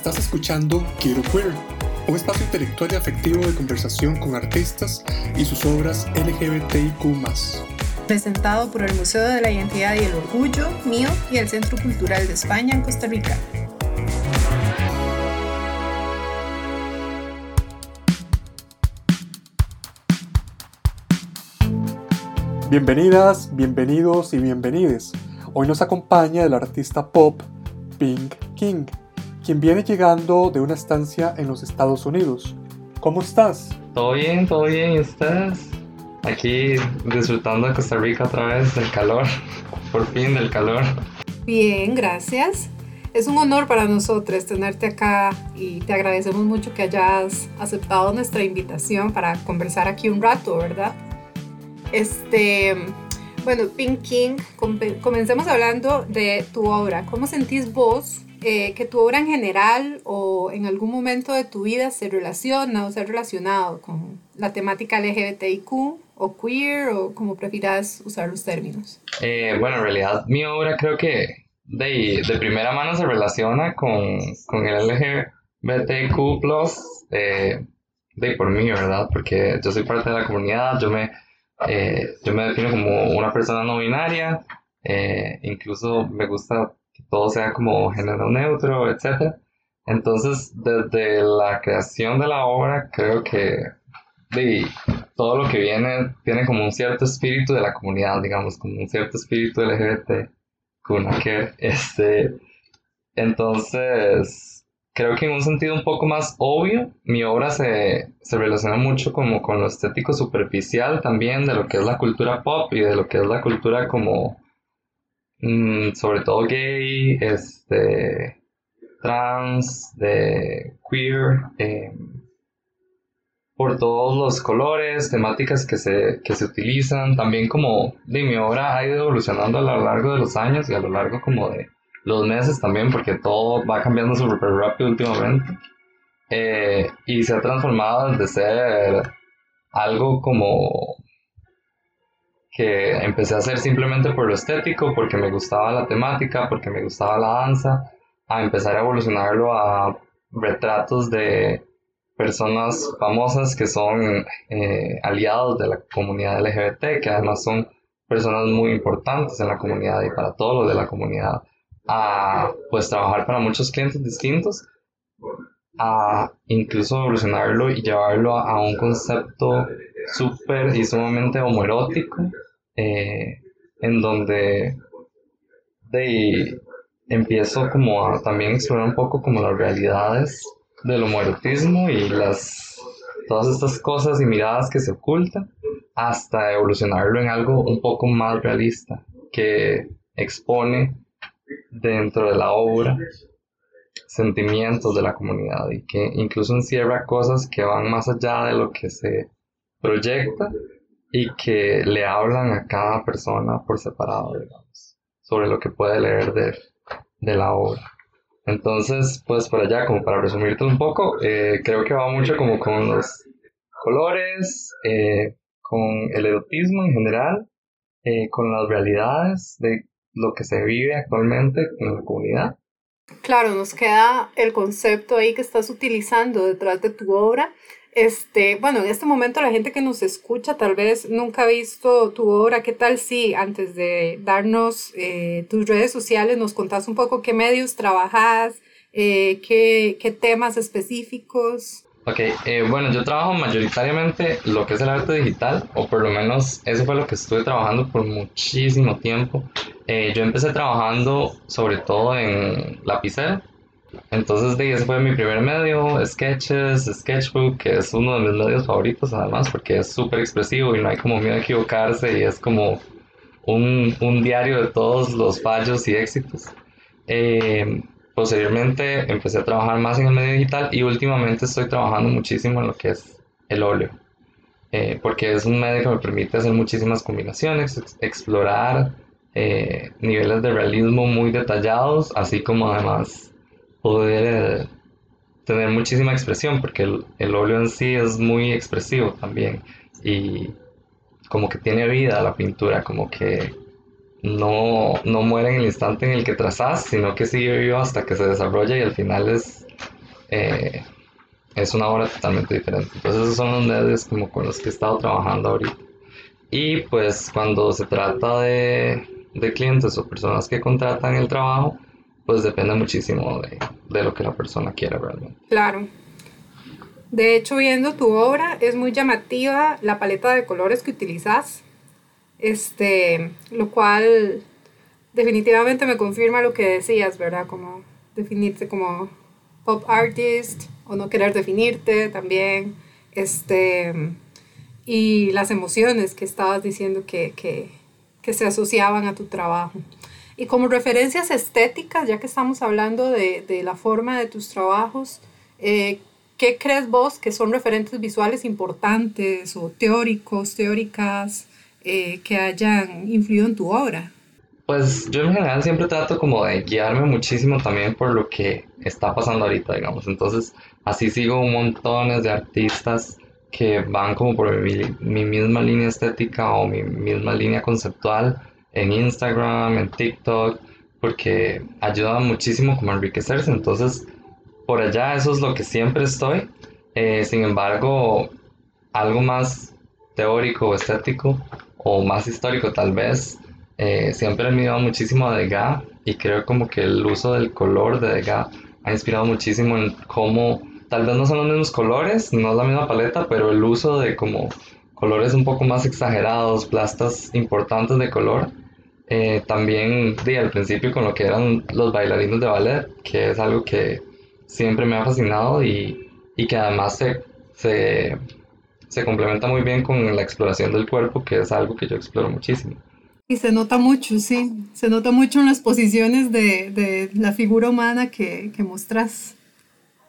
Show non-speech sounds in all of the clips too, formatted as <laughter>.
Estás escuchando Quiero Queer, un espacio intelectual y afectivo de conversación con artistas y sus obras LGBTIQ. Presentado por el Museo de la Identidad y el Orgullo, mío y el Centro Cultural de España en Costa Rica. Bienvenidas, bienvenidos y bienvenides. Hoy nos acompaña el artista pop Pink King, quien viene llegando de una estancia en los Estados Unidos. ¿Cómo estás? Todo bien, todo bien, ¿y ustedes? Aquí disfrutando de Costa Rica otra vez del calor, por fin del calor. Bien, gracias. Es un honor para nosotros tenerte acá y te agradecemos mucho que hayas aceptado nuestra invitación para conversar aquí un rato, ¿verdad? Este, bueno, Pink King, comencemos hablando de tu obra. ¿Cómo sentís vos eh, que tu obra en general o en algún momento de tu vida se relaciona o se ha relacionado con la temática LGBTIQ o queer o como prefieras usar los términos? Eh, bueno, en realidad mi obra creo que de, de primera mano se relaciona con, con el LGBTQ+, eh, de por mí, ¿verdad? Porque yo soy parte de la comunidad, yo me eh, yo me defino como una persona no binaria, eh, incluso me gusta todo sea como género neutro, etc. Entonces, desde la creación de la obra, creo que todo lo que viene tiene como un cierto espíritu de la comunidad, digamos, como un cierto espíritu LGBT, que este, entonces, creo que en un sentido un poco más obvio, mi obra se, se, relaciona mucho como con lo estético superficial también de lo que es la cultura pop y de lo que es la cultura como, mm, sobre todo gay, este, trans, de queer, em, por todos los colores, temáticas que se, que se utilizan, también como de mi obra ha ido evolucionando a lo largo de los años y a lo largo como de los meses también, porque todo va cambiando súper rápido últimamente. Eh, y se ha transformado de ser algo como que empecé a hacer simplemente por lo estético, porque me gustaba la temática, porque me gustaba la danza, a empezar a evolucionarlo a retratos de personas famosas que son eh, aliados de la comunidad LGBT, que además son personas muy importantes en la comunidad y para todos los de la comunidad. A pues trabajar para muchos clientes distintos, a incluso evolucionarlo y llevarlo a, un concepto súper y sumamente homoerótico, eh, en donde de, empiezo como a también explorar un poco como las realidades del homoerotismo y las todas estas cosas y miradas que se ocultan hasta evolucionarlo en algo un poco más realista que expone dentro de la obra sentimientos de la comunidad y que incluso encierra cosas que van más allá de lo que se proyecta y que le hablan a cada persona por separado, digamos, sobre lo que puede leer de, de la obra. Entonces, pues por allá, como para resumirte un poco, eh, creo que va mucho como con los colores, eh, con el erotismo en general, eh, con las realidades de lo que se vive actualmente en la comunidad. Claro, nos queda el concepto ahí que estás utilizando detrás de tu obra. Este, bueno, en este momento la gente que nos escucha tal vez nunca ha visto tu obra. ¿Qué tal si antes de darnos eh, tus redes sociales nos contás un poco qué medios trabajas, eh, qué, qué temas específicos? Ok, eh, bueno, yo trabajo mayoritariamente lo que es el arte digital, o por lo menos eso fue lo que estuve trabajando por muchísimo tiempo. Eh, yo empecé trabajando sobre todo en lapicero, entonces de ese fue mi primer medio, Sketches, Sketchbook, que es uno de mis medios favoritos además, porque es súper expresivo y no hay como miedo a equivocarse y es como un, un diario de todos los fallos y éxitos. Eh, Posteriormente empecé a trabajar más en el medio digital y últimamente estoy trabajando muchísimo en lo que es el óleo, eh, porque es un medio que me permite hacer muchísimas combinaciones, explorar eh, niveles de realismo muy detallados, así como además poder tener muchísima expresión, porque el, el óleo en sí es muy expresivo también y como que tiene vida la pintura, como que no, no muere en el instante en el que trazas, sino que sigue vivo hasta que se desarrolla y al final es, eh, es una obra totalmente diferente. Entonces esos son los medios como con los que he estado trabajando ahorita. Y pues cuando se trata de, de clientes o personas que contratan el trabajo, pues depende muchísimo de, de lo que la persona quiera realmente. Claro. De hecho, viendo tu obra, es muy llamativa la paleta de colores que utilizas, este, lo cual definitivamente me confirma lo que decías, ¿verdad? Como definirte como pop artist o no querer definirte también, este, y las emociones que estabas diciendo que, que, que se asociaban a tu trabajo. Y como referencias estéticas, ya que estamos hablando de, de la forma de tus trabajos, eh, ¿qué crees vos que son referentes visuales importantes o teóricos, teóricas eh, que hayan influido en tu obra? Pues yo en general siempre trato como de guiarme muchísimo también por lo que está pasando ahorita, digamos. Entonces, así sigo montón de artistas que van como por mi, mi misma línea estética o mi misma línea conceptual en Instagram, en TikTok, porque ayuda muchísimo como a enriquecerse. Entonces, por allá eso es lo que siempre estoy. Eh, sin embargo, algo más teórico o estético o más histórico tal vez, eh, siempre he mirado muchísimo a Degas y creo como que el uso del color de Degas ha inspirado muchísimo en cómo, tal vez no son los mismos colores, no es la misma paleta, pero el uso de como colores un poco más exagerados, plastas importantes de color, eh, también di al principio con lo que eran los bailarines de ballet, que es algo que siempre me ha fascinado y, y que además se, se, se, complementa muy bien con la exploración del cuerpo, que es algo que yo exploro muchísimo. Y se nota mucho, sí, se nota mucho en las posiciones de, de la figura humana que, que mostras.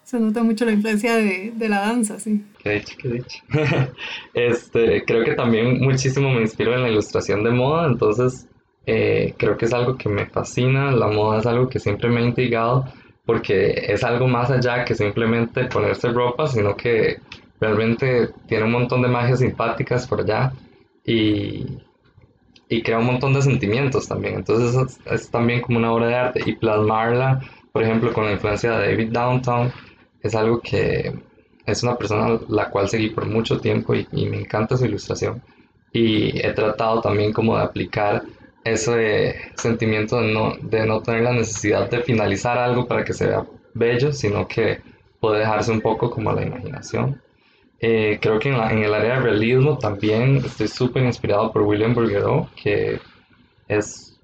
Se nota mucho la influencia de, de la danza, sí. Qué dicho, qué dicho. <laughs> este, creo que también muchísimo me inspiro en la ilustración de moda, entonces eh, creo que es algo que me fascina, la moda es algo que siempre me ha intrigado porque es algo más allá que simplemente ponerse ropa, sino que realmente tiene un montón de magias simpáticas por allá y, y crea un montón de sentimientos también. Entonces es, también como una obra de arte y plasmarla, por ejemplo, con la influencia de David Downtown, es algo que es una persona la cual seguí por mucho tiempo y, y me encanta su ilustración. Y he tratado también como de aplicar ese sentimiento de no, de no tener la necesidad de finalizar algo para que se vea bello, sino que puede dejarse un poco como a la imaginación. Eh, creo que en, el área de realismo también estoy súper inspirado por William Burguereau, que es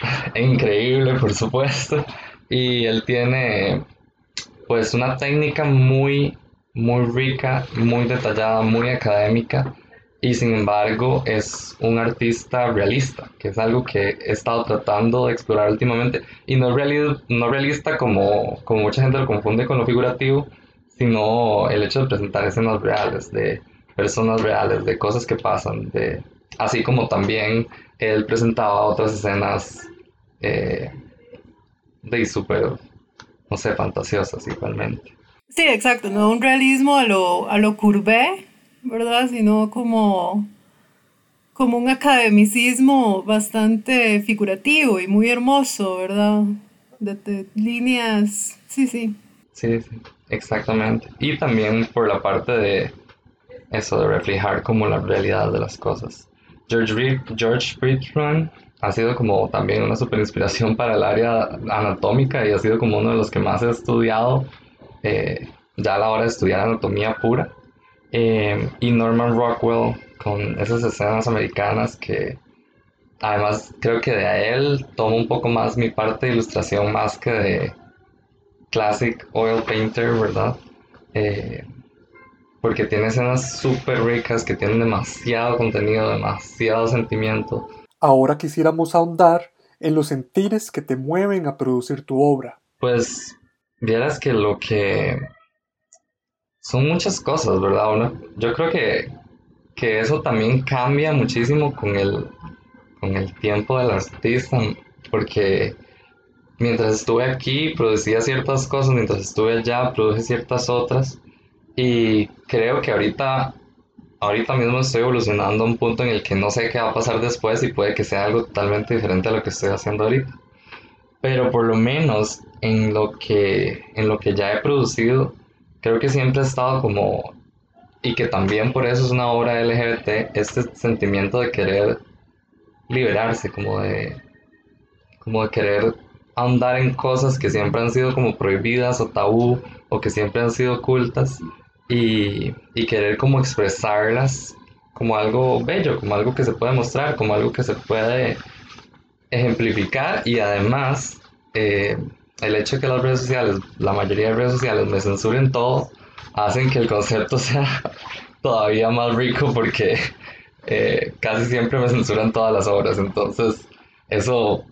<laughs> increíble, por supuesto, y él tiene pues una técnica muy, muy rica, muy detallada, muy académica, y sin embargo es un artista realista, que es algo que he estado tratando de explorar últimamente. Y no, realista, no realista como, como mucha gente lo confunde con lo figurativo, sino el hecho de presentar escenas reales, de personas reales, de cosas que pasan, de, así como también él presentaba otras escenas eh, de súper, no sé, fantasiosas igualmente. Sí, exacto, no un realismo a lo, a lo curvé, ¿verdad? Sino como, como un academicismo bastante figurativo y muy hermoso, ¿verdad? De, líneas, sí, sí. Sí, sí, exactamente. Y también por la parte de eso, de reflejar como la realidad de las cosas. George, Reed, George Friedman ha sido como también una super inspiración para el área anatómica y ha sido como uno de los que más he estudiado eh, ya a la hora de estudiar anatomía pura. Eh, y Norman Rockwell con esas escenas americanas que además creo que de él tomo un poco más mi parte de ilustración más que de classic oil painter, ¿verdad? Eh, porque tiene escenas súper ricas que tienen demasiado contenido, demasiado sentimiento. Ahora quisiéramos ahondar en los sentires que te mueven a producir tu obra. Pues vieras que lo que son muchas cosas, ¿verdad? yo creo que, que, eso también cambia muchísimo con el, con el tiempo del artista, porque mientras estuve aquí producía ciertas cosas, mientras estuve allá produje ciertas otras, y creo que ahorita ahorita mismo estoy evolucionando a un punto en el que no sé qué va a pasar después y puede que sea algo totalmente diferente a lo que estoy haciendo ahorita. Pero por lo menos en lo que, en lo que ya he producido, creo que siempre he estado como, y que también por eso es una obra LGBT, este sentimiento de querer liberarse, como de, como de querer andar en cosas que siempre han sido como prohibidas o tabú o que siempre han sido ocultas y, y querer como expresarlas como algo bello, como algo que se puede mostrar, como algo que se puede ejemplificar y además eh, el hecho de que las redes sociales, la mayoría de redes sociales me censuren todo, hacen que el concepto <laughs> sea todavía más rico porque eh, casi siempre me censuran todas las obras. Entonces, eso,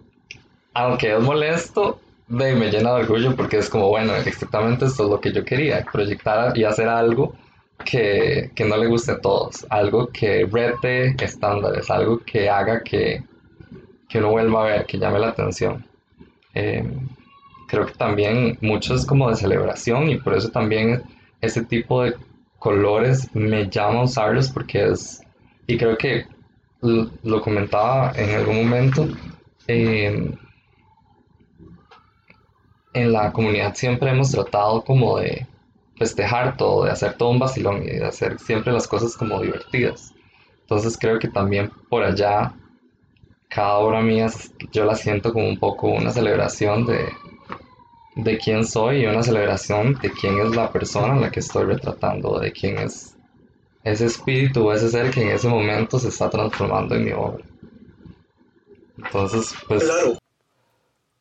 aunque es molesto, me llena de orgullo porque es como, bueno, exactamente esto es lo que yo quería, proyectar y hacer algo que, que no le guste a todos, algo que rete estándares, algo que haga que, que uno vuelva a ver, que llame la atención. Em, creo que también mucho es como de celebración y por eso también ese tipo de colores me llama a usarlos porque es, y creo que lo comentaba en algún momento, em, en la comunidad siempre hemos tratado como de festejar todo, de hacer todo un vacilón y de hacer siempre las cosas como divertidas. Entonces creo que también por allá cada obra mía yo la siento como un poco una celebración de, de quién soy y una celebración de quién es la persona en la que estoy retratando, de quién es ese espíritu o ese ser que en ese momento se está transformando en mi obra. Entonces, pues... Claro.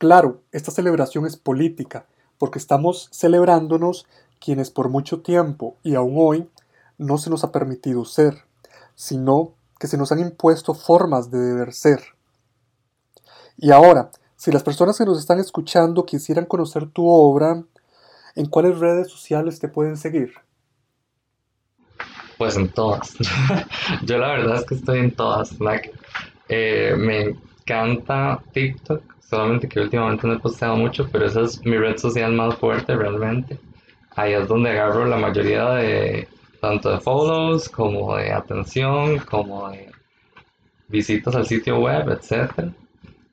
Claro, esta celebración es política, porque estamos celebrándonos quienes por mucho tiempo y aún hoy no se nos ha permitido ser, sino que se nos han impuesto formas de deber ser. Y ahora, si las personas que nos están escuchando quisieran conocer tu obra, ¿en cuáles redes sociales te pueden seguir? Pues en todas. <laughs> Yo la verdad es que estoy en todas. Eh, me encanta TikTok, solamente que últimamente no he posteado mucho, pero esa es mi red social más fuerte realmente. Ahí es donde agarro la mayoría de tanto de follows como de atención, como de visitas al sitio web, etcétera.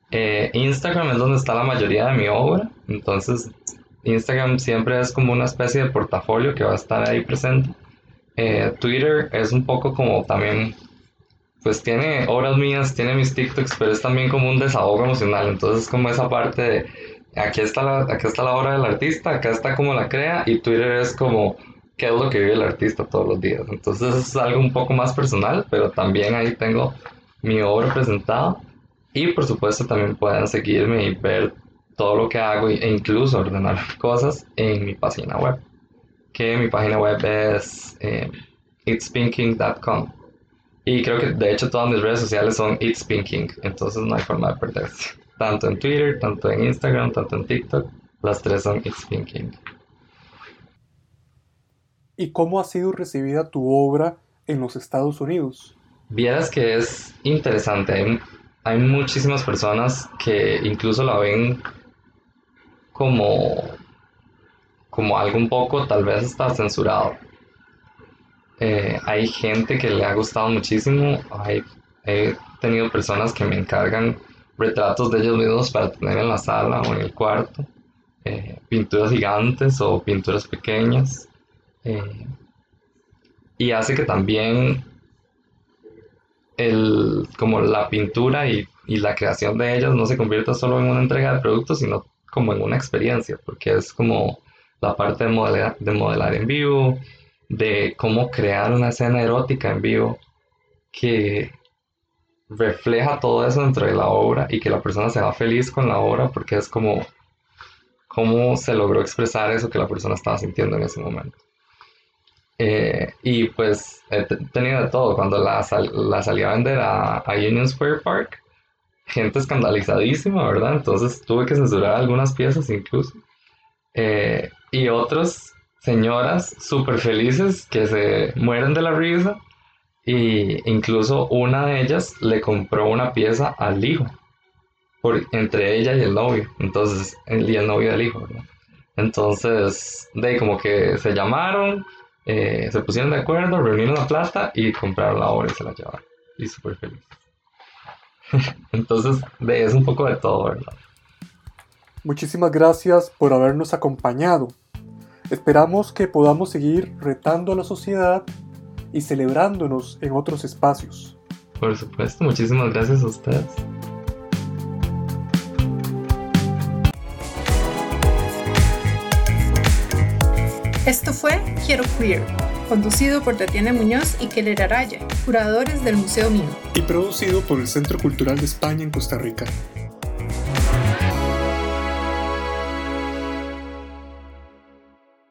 Eh, Instagram es donde está la mayoría de mi obra, entonces Instagram siempre es como una especie de portafolio que va a estar ahí presente. Eh, Twitter es un poco como también, pues tiene obras mías, tiene mis TikToks, pero es también como un desahogo emocional, entonces como esa parte de, aquí está la, aquí está la obra del artista, acá está como la crea, y Twitter es como qué es lo que vive el artista todos los días. Entonces es algo un poco más personal, pero también ahí tengo mi obra presentada. Y por supuesto también pueden seguirme y ver todo lo que hago e incluso ordenar cosas en mi página web. Que mi página web es eh, itspinking.com. Y creo que de hecho todas mis redes sociales son itspinking, entonces no hay forma de perderse. Tanto en Twitter, tanto en Instagram, tanto en TikTok, las tres son itspinking. ¿Y cómo ha sido recibida tu obra en los Estados Unidos? Vieras que es interesante hay muchísimas personas que incluso la ven como, como algo un poco tal vez está censurado. Eh, hay gente que le ha gustado muchísimo. he tenido personas que me encargan retratos de ellos mismos para tener en la sala o en el cuarto. Eh, pinturas gigantes o pinturas pequeñas. Eh, y hace que también el, como la pintura y, y, la creación de ellas no se convierta solo en una entrega de productos, sino como en una experiencia, porque es como la parte de modelar, de modelar en vivo, de cómo crear una escena erótica en vivo que refleja todo eso dentro de la obra y que la persona se va feliz con la obra porque es como cómo se logró expresar eso que la persona estaba sintiendo en ese momento. Eh, y pues he tenido de todo. Cuando la, la salí a vender a, Union Square Park, gente escandalizadísima, ¿verdad? Entonces tuve que censurar algunas piezas incluso. Eh, y otras señoras súper felices que se mueren de la risa. Y incluso una de ellas le compró una pieza al hijo, por, entre ella y el novio. Entonces, y el novio del hijo. Entonces, de como que se llamaron, eh, se pusieron de acuerdo, reunieron la plata y compraron la obra y se la llevaron. Y súper feliz. <laughs> Entonces, es un poco de todo, ¿verdad? Muchísimas gracias por habernos acompañado. Esperamos que podamos seguir retando a la sociedad y celebrándonos en otros espacios. Por supuesto, muchísimas gracias a ustedes. Esto fue Quiero Queer, conducido por Tatiana Muñoz y Keller Araya, curadores del Museo Mino. Y producido por el Centro Cultural de España en Costa Rica.